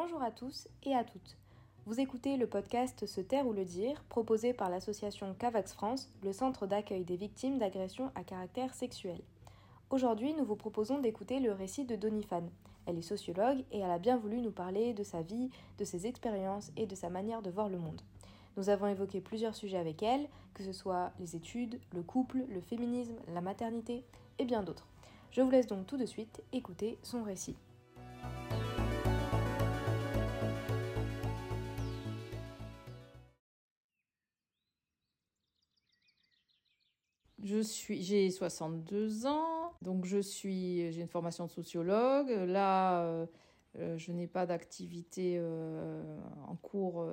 Bonjour à tous et à toutes. Vous écoutez le podcast Se taire ou le dire, proposé par l'association Cavax France, le centre d'accueil des victimes d'agressions à caractère sexuel. Aujourd'hui, nous vous proposons d'écouter le récit de Donifan. Elle est sociologue et elle a bien voulu nous parler de sa vie, de ses expériences et de sa manière de voir le monde. Nous avons évoqué plusieurs sujets avec elle, que ce soit les études, le couple, le féminisme, la maternité et bien d'autres. Je vous laisse donc tout de suite écouter son récit. Je suis, j'ai 62 ans, donc je suis, j'ai une formation de sociologue. Là, euh, euh, je n'ai pas d'activité euh, en cours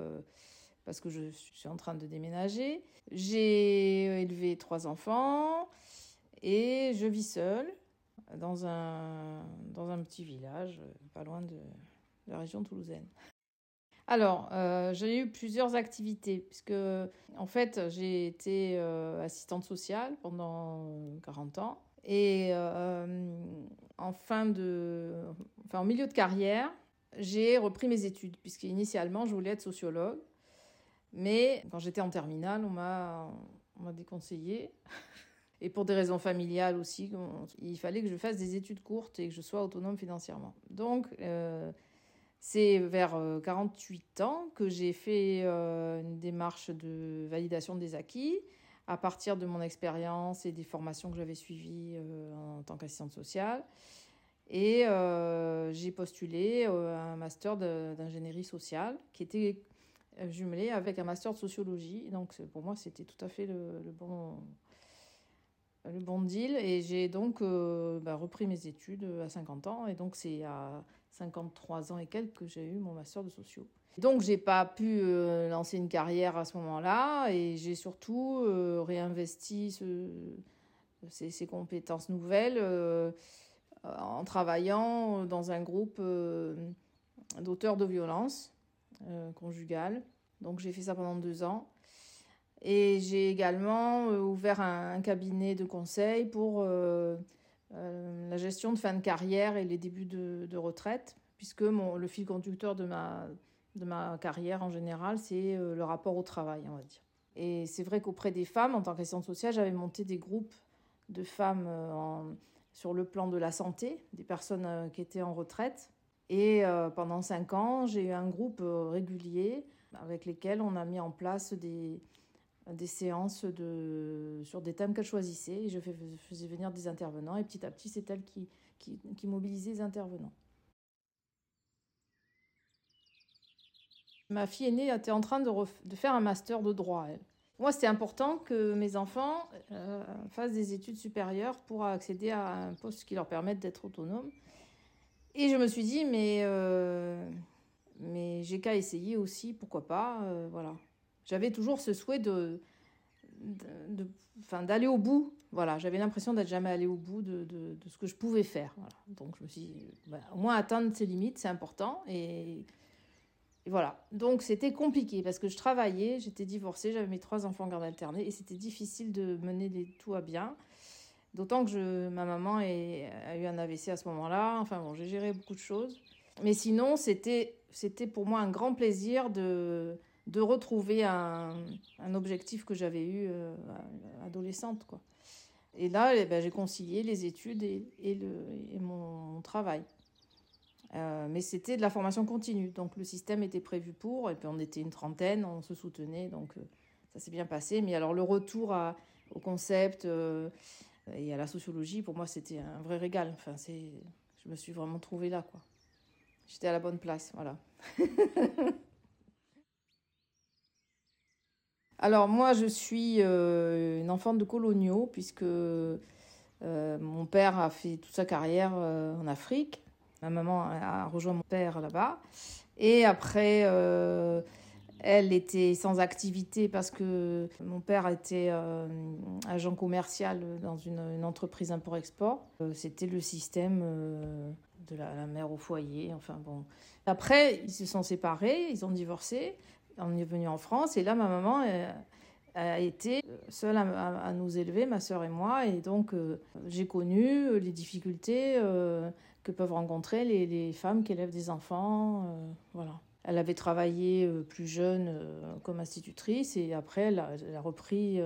parce que je suis en train de déménager. J'ai élevé trois enfants et je vis seule dans un, dans un petit village pas loin de la région toulousaine. Alors, euh, j'ai eu plusieurs activités, puisque en fait, j'ai été euh, assistante sociale pendant 40 ans. Et euh, en fin de, enfin, en milieu de carrière, j'ai repris mes études, puisque initialement, je voulais être sociologue. Mais quand j'étais en terminale, on m'a, on m'a déconseillé. Et pour des raisons familiales aussi, il fallait que je fasse des études courtes et que je sois autonome financièrement. Donc, c'est vers 48 euh, ans que j'ai fait euh, une démarche de validation des acquis à partir de mon expérience et des formations que j'avais suivies euh, en tant qu'assistante sociale. Et j'ai postulé un master d'ingénierie sociale qui était jumelé avec un master de sociologie. Donc pour moi, c'était tout à fait le, bon, le bon deal. Et j'ai donc bah, repris mes études à 50 ans. Et donc c'est à 53 ans et quelques que j'ai eu mon master de sociaux. Donc j'ai pas pu euh, lancer une carrière à ce moment-là et j'ai surtout euh, réinvesti ces, compétences nouvelles euh, en travaillant dans un groupe d'auteurs de violences conjugales. Donc j'ai fait ça pendant deux ans. Et j'ai également ouvert un, cabinet de conseil pour euh, la gestion de fin de carrière et les débuts de, retraite, puisque le fil conducteur de ma, de ma carrière en général, c'est euh, le rapport au travail, on va dire. Et c'est vrai qu'auprès des femmes, en tant qu'assistante sociale, j'avais monté des groupes de femmes euh, sur le plan de la santé, des personnes qui étaient en retraite. Et pendant cinq ans, j'ai eu un groupe régulier avec lesquels on a mis en place des, des séances sur des thèmes qu'elle choisissait. Et je faisais venir des intervenants et petit à petit, c'est elle qui, mobilisait les intervenants. Ma fille aînée était en train de, faire un master de droit. Moi, c'était important que mes enfants euh, fassent des études supérieures pour accéder à un poste qui leur permette d'être autonomes. Et je me suis dit, mais, euh, j'ai qu'à essayer aussi, pourquoi pas, euh, voilà j'avais toujours ce souhait de, d'aller au bout. Voilà, j'avais l'impression d'être jamais allé au bout de, de, ce que je pouvais faire. Voilà. Donc je me suis dit, bah, au moins atteindre ses limites, c'est important. Et, voilà. Donc c'était compliqué parce que je travaillais, j'étais divorcée, j'avais mes trois enfants en garde alternée et c'était difficile de mener les tout à bien. D'autant que je, ma maman a eu un AVC à ce moment-là. Enfin bon, j'ai géré beaucoup de choses. Mais sinon, c'était, c'était pour moi un grand plaisir de, de retrouver un, objectif que j'avais eu euh, adolescente. Quoi. Et là, eh ben, j'ai concilié les études et, mon, travail. Euh, mais c'était de la formation continue, donc le système était prévu pour, et puis on était une trentaine, on se soutenait, donc euh, ça s'est bien passé. Mais alors le retour au concept et à la sociologie, pour moi, c'était un vrai régal. Enfin, c'est, je me suis vraiment trouvée là, quoi. J'étais à la bonne place, voilà. Alors moi, je suis euh, une enfant de coloniaux puisque euh, mon père a fait toute sa carrière euh, en Afrique. Ma maman a rejoint mon père là-bas. Et après, elle était sans activité parce que mon père était agent commercial dans une, entreprise import-export. C'était le système de la, la, mère au foyer. Enfin bon. Après, ils se sont séparés, ils ont divorcé on est venu en France et là, ma maman euh, a été seule à, nous élever, ma sœur et moi. Et donc, euh, j'ai connu les difficultés que peuvent rencontrer les, femmes qui élèvent des enfants. voilà. Elle avait travaillé plus jeune comme institutrice et après elle a, repris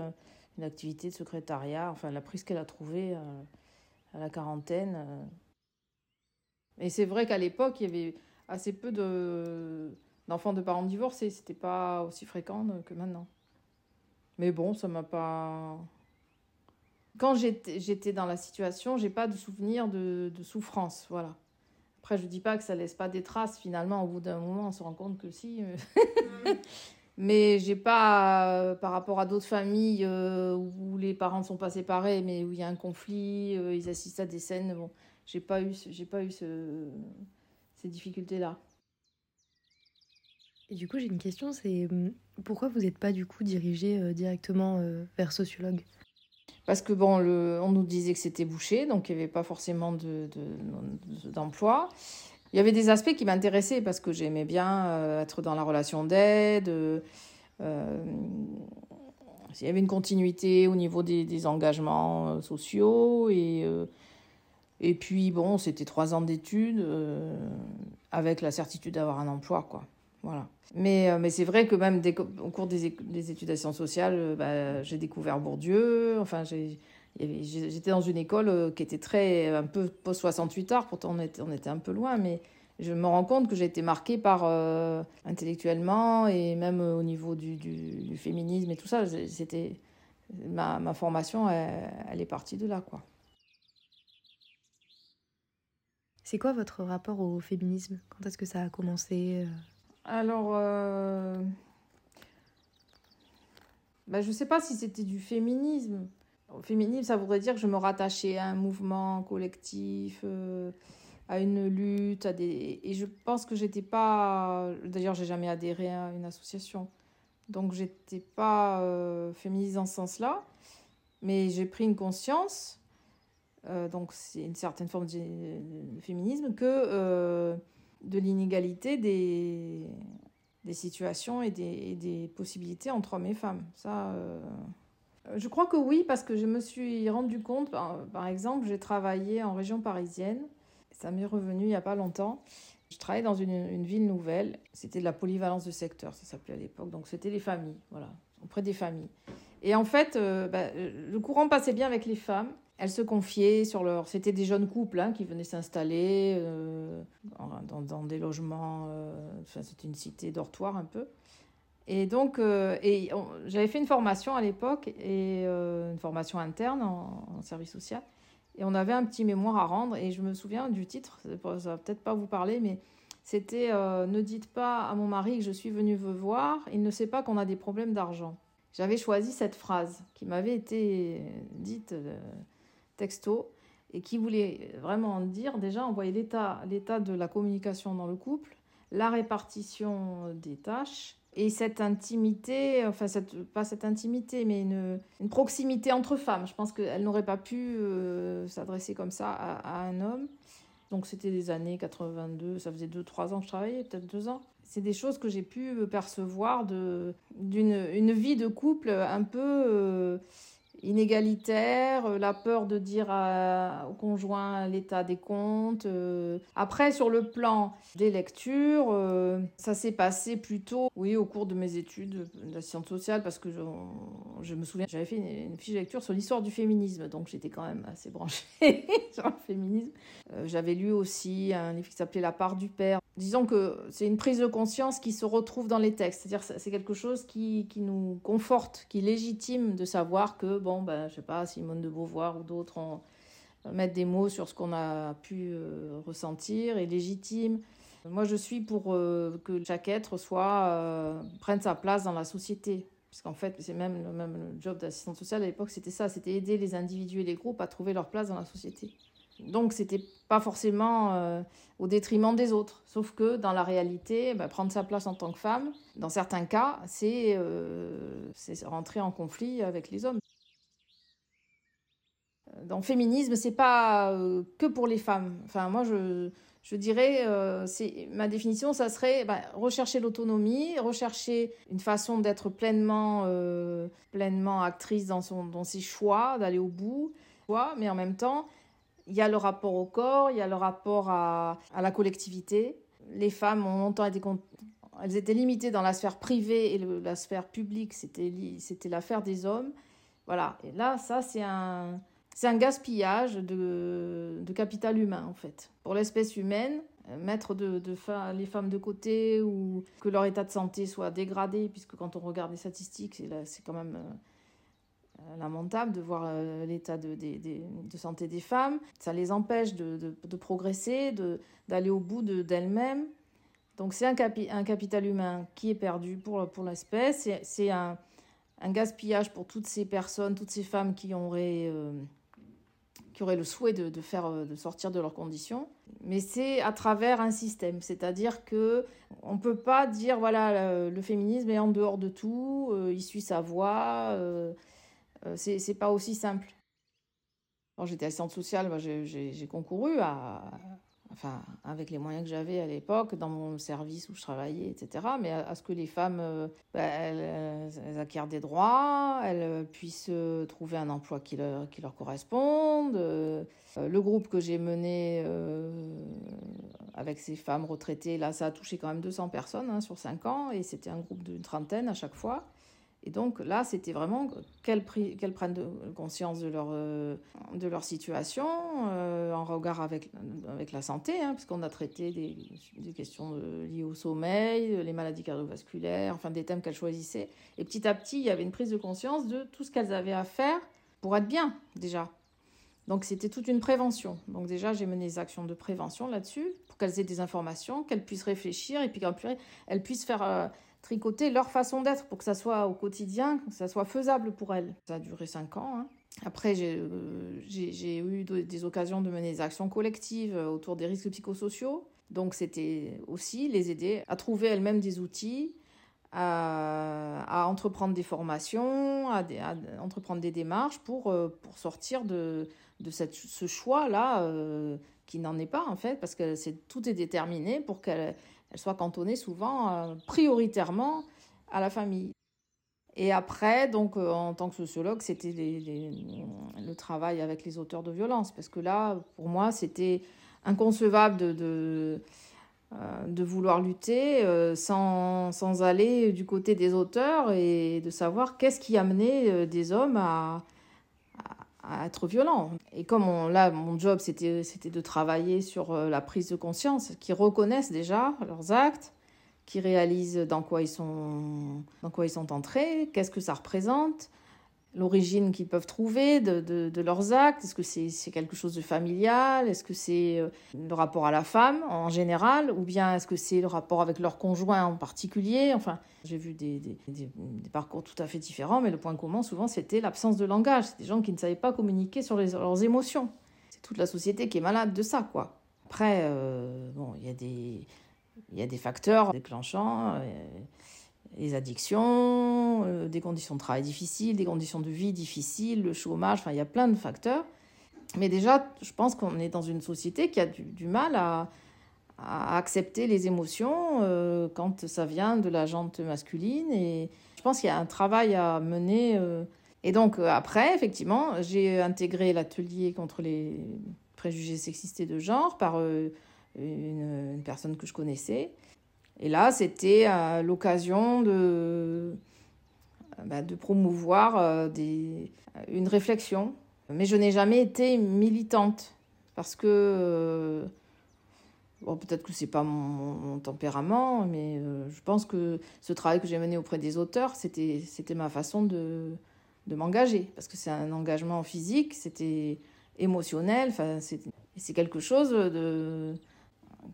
une activité de secrétariat. Enfin, elle a pris ce qu'elle a trouvé à la quarantaine. Et c'est vrai qu'à l'époque, il y avait assez peu de, d'enfants de parents divorcés. C'était pas aussi fréquent que maintenant. Mais bon, ça m'a pas. Quand j'étais dans la situation, j'ai pas de souvenir de, souffrance. Voilà. Après, je dis pas que ça laisse pas des traces. Finalement, au bout d'un moment, on se rend compte que si. Mm. mais j'ai pas, euh, par rapport à d'autres familles euh, où les parents ne sont pas séparés, mais où il y a un conflit, euh, ils assistent à des scènes. Bon, j'ai pas eu, j'ai pas eu ce, ces difficultés-là. Et du coup, j'ai une question, c'est hum, pourquoi vous n'êtes pas du coup dirigé euh, directement euh, vers sociologue? Parce que bon, on nous disait que c'était bouché, donc il n'y avait pas forcément de, d'emploi. il y avait des aspects qui m'intéressaient parce que j'aimais bien euh, être dans la relation d'aide. il y avait une continuité au niveau des, engagements sociaux et et puis, bon, c'était trois ans d'études euh, avec la certitude d'avoir un emploi, quoi. Voilà. Mais, euh, mais c'est vrai que même au cours des, des, études sciences sociales, euh, bah, j'ai découvert Bourdieu. Enfin, j'étais dans une école qui était très, un peu post-68 art. Pourtant, on était, on était un peu loin, mais je me rends compte que j'ai été marquée par intellectuellement et même au niveau du, du, féminisme et tout ça. C'était ma, ma formation, elle, elle, est partie de là, quoi. C'est quoi votre rapport au féminisme? Quand est-ce que ça a commencé euh? Alors, bah, je ne sais pas si c'était du féminisme. Féminisme, ça voudrait dire que je me rattachais à un mouvement collectif, euh, à une lutte, à des... et je pense que j'étais pas. D'ailleurs, j'ai jamais adhéré à une association, donc j'étais pas euh, féministe dans ce sens-là. Mais j'ai pris une conscience donc c'est une certaine forme de, féminisme, que de l'inégalité des, des situations et des, des, possibilités entre hommes et femmes. Ça, euh, je crois que oui, parce que je me suis rendu compte, par, exemple, j'ai travaillé en région parisienne, ça m'est revenu il n'y a pas longtemps. Je travaillais dans une, une ville nouvelle, c'était de la polyvalence de secteur, ça s'appelait à l'époque, donc c'était les familles, voilà, auprès des familles. Et en fait, bah, le courant passait bien avec les femmes, elles se confiaient sur leur. C'était des jeunes couples hein, qui venaient s'installer euh, dans, des logements. Euh, enfin, c'était une cité dortoir un peu. Et donc, euh, et j'avais fait une formation à l'époque, et une formation interne en, service social. Et on avait un petit mémoire à rendre, et je me souviens du titre, ça va peut-être pas vous parler, mais c'était Ne dites pas à mon mari que je suis venue vous voir, il ne sait pas qu'on a des problèmes d'argent. J'avais choisi cette phrase qui m'avait été dite texto et qui voulait vraiment dire déjà envoyer l'état, l'état de la communication dans le couple, la répartition des tâches et cette intimité, enfin cette, pas cette intimité, mais une, une proximité entre femmes. Je pense qu'elle n'aurait pas pu euh, s'adresser comme ça à, un homme. Donc c'était des années 82, ça faisait 2-3 ans que je travaillais, peut-être 2 ans. C'est des choses que j'ai pu percevoir d'une une vie de couple un peu... Euh, inégalitaire, euh, la peur de dire au conjoint l'état des comptes. Euh. Après, sur le plan des lectures, euh, ça s'est passé plutôt, oui, au cours de mes études de la science sociale, parce que je, me souviens, j'avais fait une, fiche de lecture sur l'histoire du féminisme, donc j'étais quand même assez branchée sur le féminisme. j'avais lu aussi un livre qui s'appelait La part du père. Disons que c'est une prise de conscience qui se retrouve dans les textes, c'est-à-dire c'est quelque chose qui, qui nous conforte, qui légitime de savoir que, bon, ben, je sais pas, Simone de Beauvoir ou d'autres mettent des mots sur ce qu'on a pu euh, ressentir et légitime. Moi, je suis pour euh, que chaque être soit euh, prenne sa place dans la société. Parce qu'en fait, c'est même, même le job d'assistante sociale à l'époque, c'était ça, c'était aider les individus et les groupes à trouver leur place dans la société. Donc, c'était pas forcément au détriment des autres. Sauf que dans la réalité, ben, prendre sa place en tant que femme, dans certains cas, c'est rentrer en conflit avec les hommes dans le féminisme, c'est pas euh, que pour les femmes. Enfin, moi, je, dirais, euh, c'est ma définition, ça serait bah, rechercher l'autonomie, rechercher une façon d'être pleinement, euh, pleinement actrice dans, son, dans ses choix, d'aller au bout, mais en même temps, Il y a le rapport au corps, il y a le rapport à la collectivité. Les femmes ont longtemps été elles étaient limitées dans la sphère privée et la sphère publique, c'était l'affaire des hommes. Voilà. Et là, ça, c'est un, c'est un gaspillage de, capital humain, en fait. Pour l'espèce humaine, euh, mettre les femmes de côté ou que leur état de santé soit dégradé, puisque quand on regarde les statistiques, c'est quand même euh, lamentable de voir euh, l'état de, santé des femmes. Ça les empêche de, progresser, d'aller au bout d'elles-mêmes. Donc c'est un, capital humain qui est perdu pour, pour l'espèce. C'est un, un, gaspillage pour toutes ces personnes, toutes ces femmes qui auraient, qui auraient le souhait de, faire, de sortir de leurs conditions. Mais c'est à travers un système. C'est-à-dire que on peut pas dire, voilà, le, féminisme est en dehors de tout, euh, il suit sa voie. Euh, euh c'est pas aussi simple. Quand j'étais assistante sociale, bah, j'ai concouru à, enfin, avec les moyens que j'avais à l'époque, dans mon service où je travaillais, etc., mais à, ce que les femmes, euh, bah, elles, acquièrent des droits, elles puissent euh, trouver un emploi qui leur, qui corresponde. Euh, le groupe que j'ai mené avec ces femmes retraitées, là, ça a touché quand même 200 personnes hein, sur 5 ans, et c'était un groupe d'une trentaine à chaque fois. Et donc là, c'était vraiment qu'elles, prennent conscience de leur, euh, de leur situation euh, en regard avec, avec la santé, hein, puisqu'on a traité des, questions liées au sommeil, les maladies cardiovasculaires, enfin des thèmes qu'elles choisissaient. Et petit à petit, il y avait une prise de conscience de tout ce qu'elles avaient à faire pour être bien déjà. Donc c'était toute une prévention. Donc déjà, j'ai mené des actions de prévention là-dessus, pour qu'elles aient des informations, qu'elles puissent réfléchir et puis qu'elles puissent faire... Euh, tricoter leur façon d'être pour que ça soit au quotidien, que ça soit faisable pour elles. Ça a duré cinq ans. Hein. Après, euh, j'ai eu des occasions de mener des actions collectives euh, autour des risques psychosociaux. Donc, c'était aussi les aider à trouver elles-mêmes des outils, à, entreprendre des formations, à, entreprendre des démarches pour, euh, sortir de, ce choix-là qui n'en est pas en fait, parce que tout est déterminé pour qu'elles elle soit cantonnée souvent euh, prioritairement à la famille. Et après, donc, euh, en tant que sociologue, c'était le travail avec les auteurs de violence, parce que là, pour moi, c'était inconcevable de, euh, vouloir lutter sans, sans, aller du côté des auteurs et de savoir qu'est-ce qui amenait des hommes à, à être violent. Et comme là, mon job, c'était, de travailler sur euh, la prise de conscience, qui reconnaissent déjà leurs actes, qui réalisent dans quoi ils sont, dans quoi ils sont entrés, qu'est-ce que ça représente, l'origine qu'ils peuvent trouver de, de, leurs actes? Est-ce que c'est quelque chose de familial? Est-ce que c'est euh, le rapport à la femme en général? Ou bien est-ce que c'est le rapport avec leur conjoint en particulier? Enfin, j'ai vu des, des, des, parcours tout à fait différents, mais le point commun, souvent, c'était l'absence de langage. C'est des gens qui ne savaient pas communiquer sur leurs émotions. C'est toute la société qui est malade de ça, quoi. Après, euh, bon, il y a des... Y a des facteurs déclenchants. Euh, les addictions, euh, des conditions de travail difficiles, des conditions de vie difficiles, le chômage, enfin il y a plein de facteurs. Mais déjà, je pense qu'on est dans une société qui a du, mal à, accepter les émotions euh, quand ça vient de la jante masculine. Et je pense qu'il y a un travail à mener. Euh. Et donc après, effectivement, j'ai intégré l'atelier contre les préjugés sexistes et de genre par une personne que je connaissais. Et là, c'était euh, l'occasion de, bah, de promouvoir euh, une réflexion. Mais je n'ai jamais été militante parce que euh, peut-être que c'est pas mon, tempérament, mais je pense que ce travail que j'ai mené auprès des auteurs, c'était ma façon de, m'engager parce que c'est un engagement physique, c'était émotionnel, enfin c'est quelque chose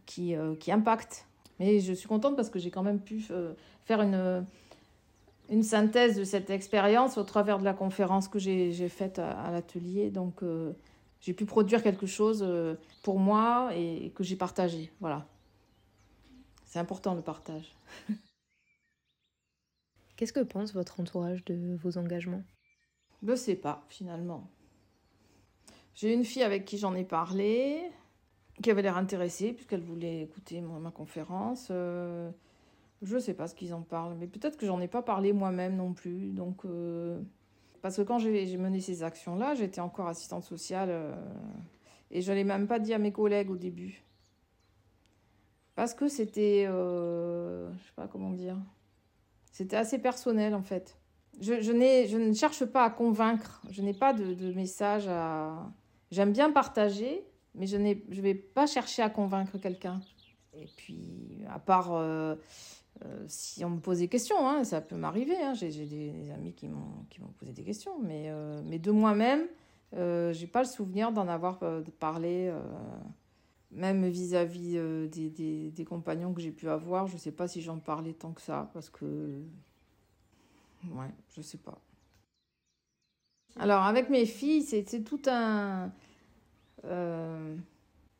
qui impacte. Mais je suis contente parce que j'ai quand même pu euh, faire une, une synthèse de cette expérience au travers de la conférence que j'ai faite à, l'atelier. Donc, euh, j'ai pu produire quelque chose euh, pour moi et, que j'ai partagé. Voilà. C'est important le partage. Qu'est-ce que pense votre entourage de vos engagements? Je ne sais pas, finalement. J'ai une fille avec qui j'en ai parlé qui avait l'air intéressée puisqu'elle voulait écouter ma conférence. Euh, je sais pas ce qu'ils en parlent, mais peut-être que j'en ai pas parlé moi-même non plus. Donc, euh, parce que quand j'ai mené ces actions-là, j'étais encore assistante sociale. Euh, Et je l'ai même pas dit à mes collègues au début. Parce que c'était, euh, je sais pas comment dire, c'était assez personnel en fait. Je, je, je ne cherche pas à convaincre, je n'ai pas de, de, message à... J'aime bien partager, mais je ne vais pas chercher à convaincre quelqu'un. Et puis, à part euh, euh, si on me pose des questions, hein, ça peut m'arriver. Hein, J'ai des, amis qui m'ont posé des questions, mais, euh, mais de moi-même, euh, j'ai pas le souvenir d'en avoir parlé. même vis-à-vis des, des, compagnons que j'ai pu avoir, je sais pas si j'en parlais tant que ça, parce que. Ouais, je sais pas. Alors, avec mes filles, c'est tout un. Euh,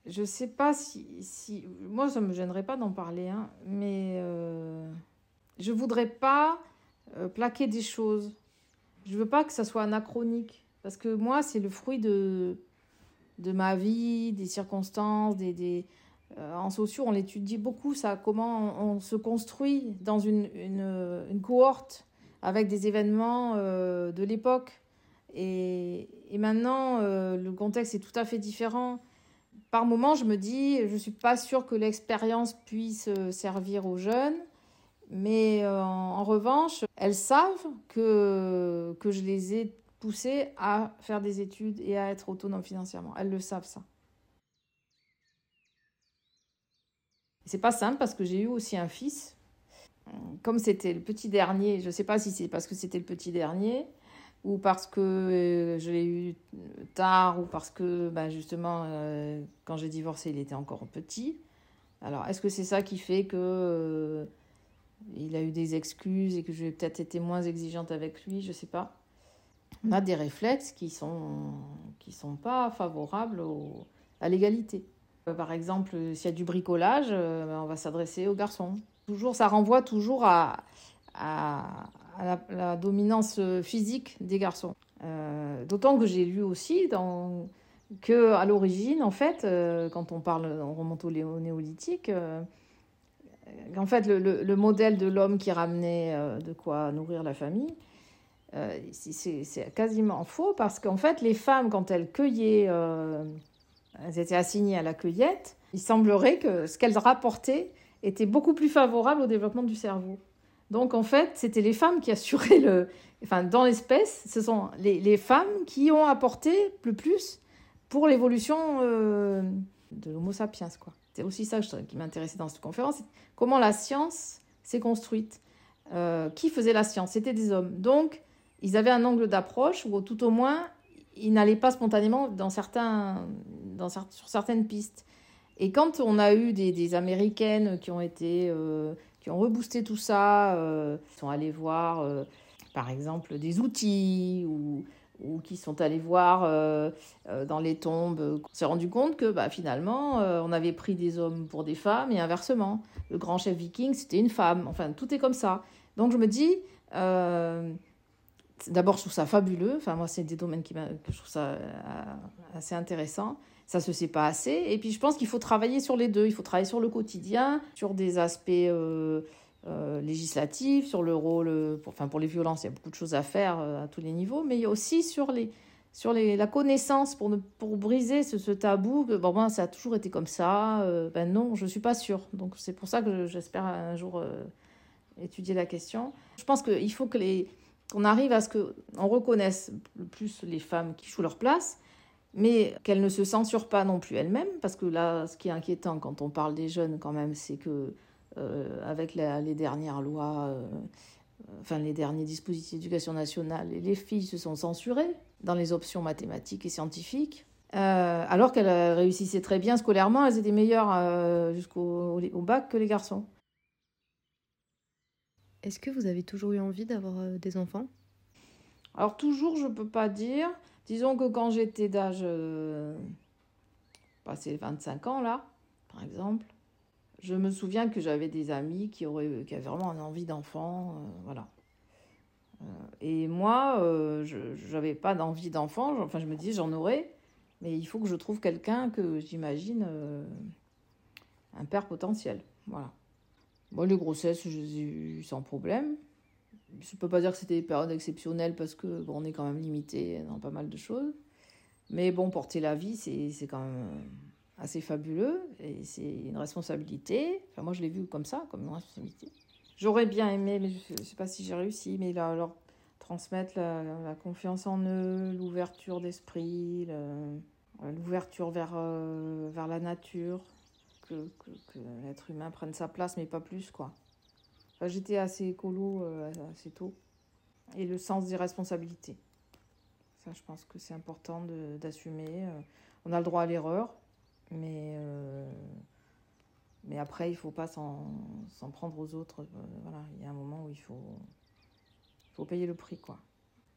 je sais pas si, si. Moi, ça me gênerait pas d'en parler, hein, mais euh, je voudrais pas euh, plaquer des choses. Je veux pas que ça soit anachronique. Parce que moi, c'est le fruit de, de ma vie, des circonstances, des. des euh, en sociaux, on l'étudie beaucoup, ça, comment on, se construit dans une, une, une cohorte avec des événements euh, de l'époque. Et, maintenant, euh, le contexte est tout à fait différent. Par moment, je me dis, je ne suis pas sûre que l'expérience puisse euh, servir aux jeunes, mais euh, en, en, revanche, elles savent que, que je les ai poussées à faire des études et à être autonomes financièrement. Elles le savent, ça. C'est pas simple parce que j'ai eu aussi un fils. Comme c'était le petit dernier, je ne sais pas si c'est parce que c'était le petit dernier, ou parce que euh, je l'ai eu tard, ou parce que ben justement, euh, quand j'ai divorcé, il était encore petit. Alors, est-ce que c'est ça qui fait que euh, il a eu des excuses et que j'ai peut-être été moins exigeante avec lui? Je sais pas. On a des réflexes qui sont qui sont pas favorables à l'égalité. Par exemple, s'il y a du bricolage, ben on va s'adresser aux garçons. Toujours, ça renvoie toujours à, à, à la, dominance physique des garçons. Euh, D'autant que j'ai lu aussi dans, que à l'origine, en fait, euh, quand on parle, on remonte au néolithique, euh, en fait, le, le, le modèle de l'homme qui ramenait euh, de quoi nourrir la famille, euh, c'est quasiment faux parce qu'en fait, les femmes, quand elles cueillaient, euh, elles étaient assignées à la cueillette, il semblerait que ce qu'elles rapportaient était beaucoup plus favorable au développement du cerveau. Donc en fait, c'était les femmes qui assuraient le... Enfin, dans l'espèce, ce sont les, les, femmes qui ont apporté le plus pour l'évolution euh, de l'Homo sapiens. C'est aussi ça qui m'intéressait dans cette conférence. Comment la science s'est construite. Euh, qui faisait la science C'était des hommes. Donc, ils avaient un angle d'approche où tout au moins, ils n'allaient pas spontanément dans certains, dans, sur certaines pistes. Et quand on a eu des, des Américaines qui ont été... Euh, qui ont reboosté tout ça, euh, sont allés voir, euh, par exemple, des outils ou, qui sont allés voir euh, dans les tombes. On s'est rendu compte que bah, finalement, on avait pris des hommes pour des femmes et inversement. Le grand chef viking, c'était une femme. Enfin, tout est comme ça. Donc je me dis, d'abord, je trouve ça fabuleux. Enfin, moi, c'est des domaines qui que je trouve ça assez intéressant ça se sait pas assez. Et puis je pense qu'il faut travailler sur les deux. Il faut travailler sur le quotidien, sur des aspects euh, euh, législatifs, sur le rôle, pour, enfin pour les violences, il y a beaucoup de choses à faire euh, à tous les niveaux, mais il y a aussi sur les sur les, la connaissance pour, ne, pour briser ce, tabou bon, ben, ça a toujours été comme ça. Euh, ben non, je suis pas sûre. Donc c'est pour ça que j'espère un jour euh, étudier la question. Je pense qu'il faut que les qu'on arrive à ce qu'on reconnaisse plus les femmes qui jouent leur place mais qu'elle ne se censure pas non plus elle-même, parce que là, ce qui est inquiétant quand on parle des jeunes, quand même, c'est que euh, avec la, les dernières lois, euh, enfin les derniers dispositifs d'éducation nationale, les filles se sont censurées dans les options mathématiques et scientifiques. Euh, alors qu'elles réussissaient très bien scolairement, elles étaient meilleures jusqu'au au bac que les garçons. Est-ce que vous avez toujours eu envie d'avoir des enfants? Alors toujours, je ne peux pas dire. Disons que quand j'étais d'âge euh, passé 25 ans, là, par exemple, je me souviens que j'avais des amis qui, auraient, avaient vraiment une envie d'enfant. Euh, voilà. Euh, et moi, euh, je n'avais pas d'envie d'enfant. Enfin, je me dis, j'en aurais. Mais il faut que je trouve quelqu'un que j'imagine un père potentiel. Voilà. Moi, les grossesses, je les ai eues sans problème je ne peux pas dire que c'était des périodes exceptionnelles parce que bon, on est quand même limité dans pas mal de choses. Mais bon, porter la vie, c'est quand même assez fabuleux et c'est une responsabilité. Enfin, moi, je l'ai vu comme ça, comme une responsabilité. J'aurais bien aimé, mais je ne sais pas si j'ai réussi, mais leur transmettre la, confiance en eux, l'ouverture d'esprit, l'ouverture vers, euh, vers la nature, que, que, l'être humain prenne sa place, mais pas plus, quoi. J'étais assez écolo euh, assez tôt. Et le sens des responsabilités. Ça, je pense que c'est important d'assumer. Euh, on a le droit à l'erreur, mais, euh, mais après, il ne faut pas s'en prendre aux autres. Voilà, il y a un moment où il faut, faut payer le prix, quoi.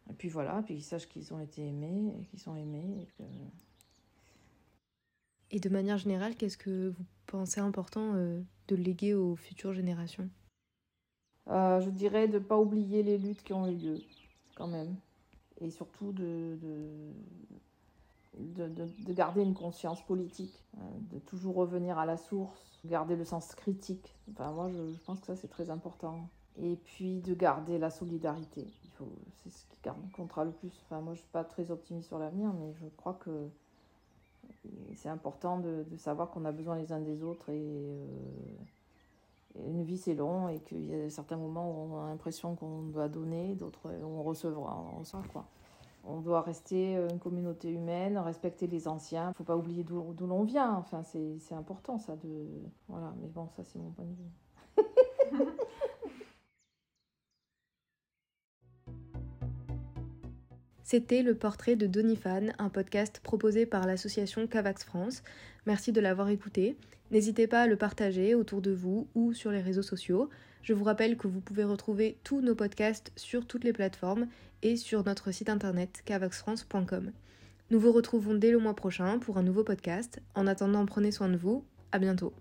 Et puis voilà, puis qu'ils sachent qu'ils ont été aimés et qu'ils sont aimés. Et de manière générale, qu'est-ce que vous pensez important de léguer aux futures générations? Euh, je dirais de ne pas oublier les luttes qui ont eu lieu, quand même. Et surtout de, de, de, garder une conscience politique, euh, de toujours revenir à la source, garder le sens critique. Enfin, moi, je, pense que ça, c'est très important. Et puis de garder la solidarité. C'est ce qui comptera le plus. Enfin, moi, je ne suis pas très optimiste sur l'avenir, mais je crois que c'est important de, savoir qu'on a besoin les uns des autres et. Euh, une vie c'est long et qu'il y a certains moments où on a l'impression qu'on doit donner, d'autres où on recevra, on reçoit quoi. On doit rester une communauté humaine, respecter les anciens. Il ne faut pas oublier d'où l'on vient. Enfin, c'est important ça de voilà. Mais bon, ça c'est mon point de vue. C'était le portrait de Donifan, un podcast proposé par l'association Cavax France. Merci de l'avoir écouté. N'hésitez pas à le partager autour de vous ou sur les réseaux sociaux. Je vous rappelle que vous pouvez retrouver tous nos podcasts sur toutes les plateformes et sur notre site internet cavaxfrance.com. Nous vous retrouvons dès le mois prochain pour un nouveau podcast. En attendant, prenez soin de vous. À bientôt.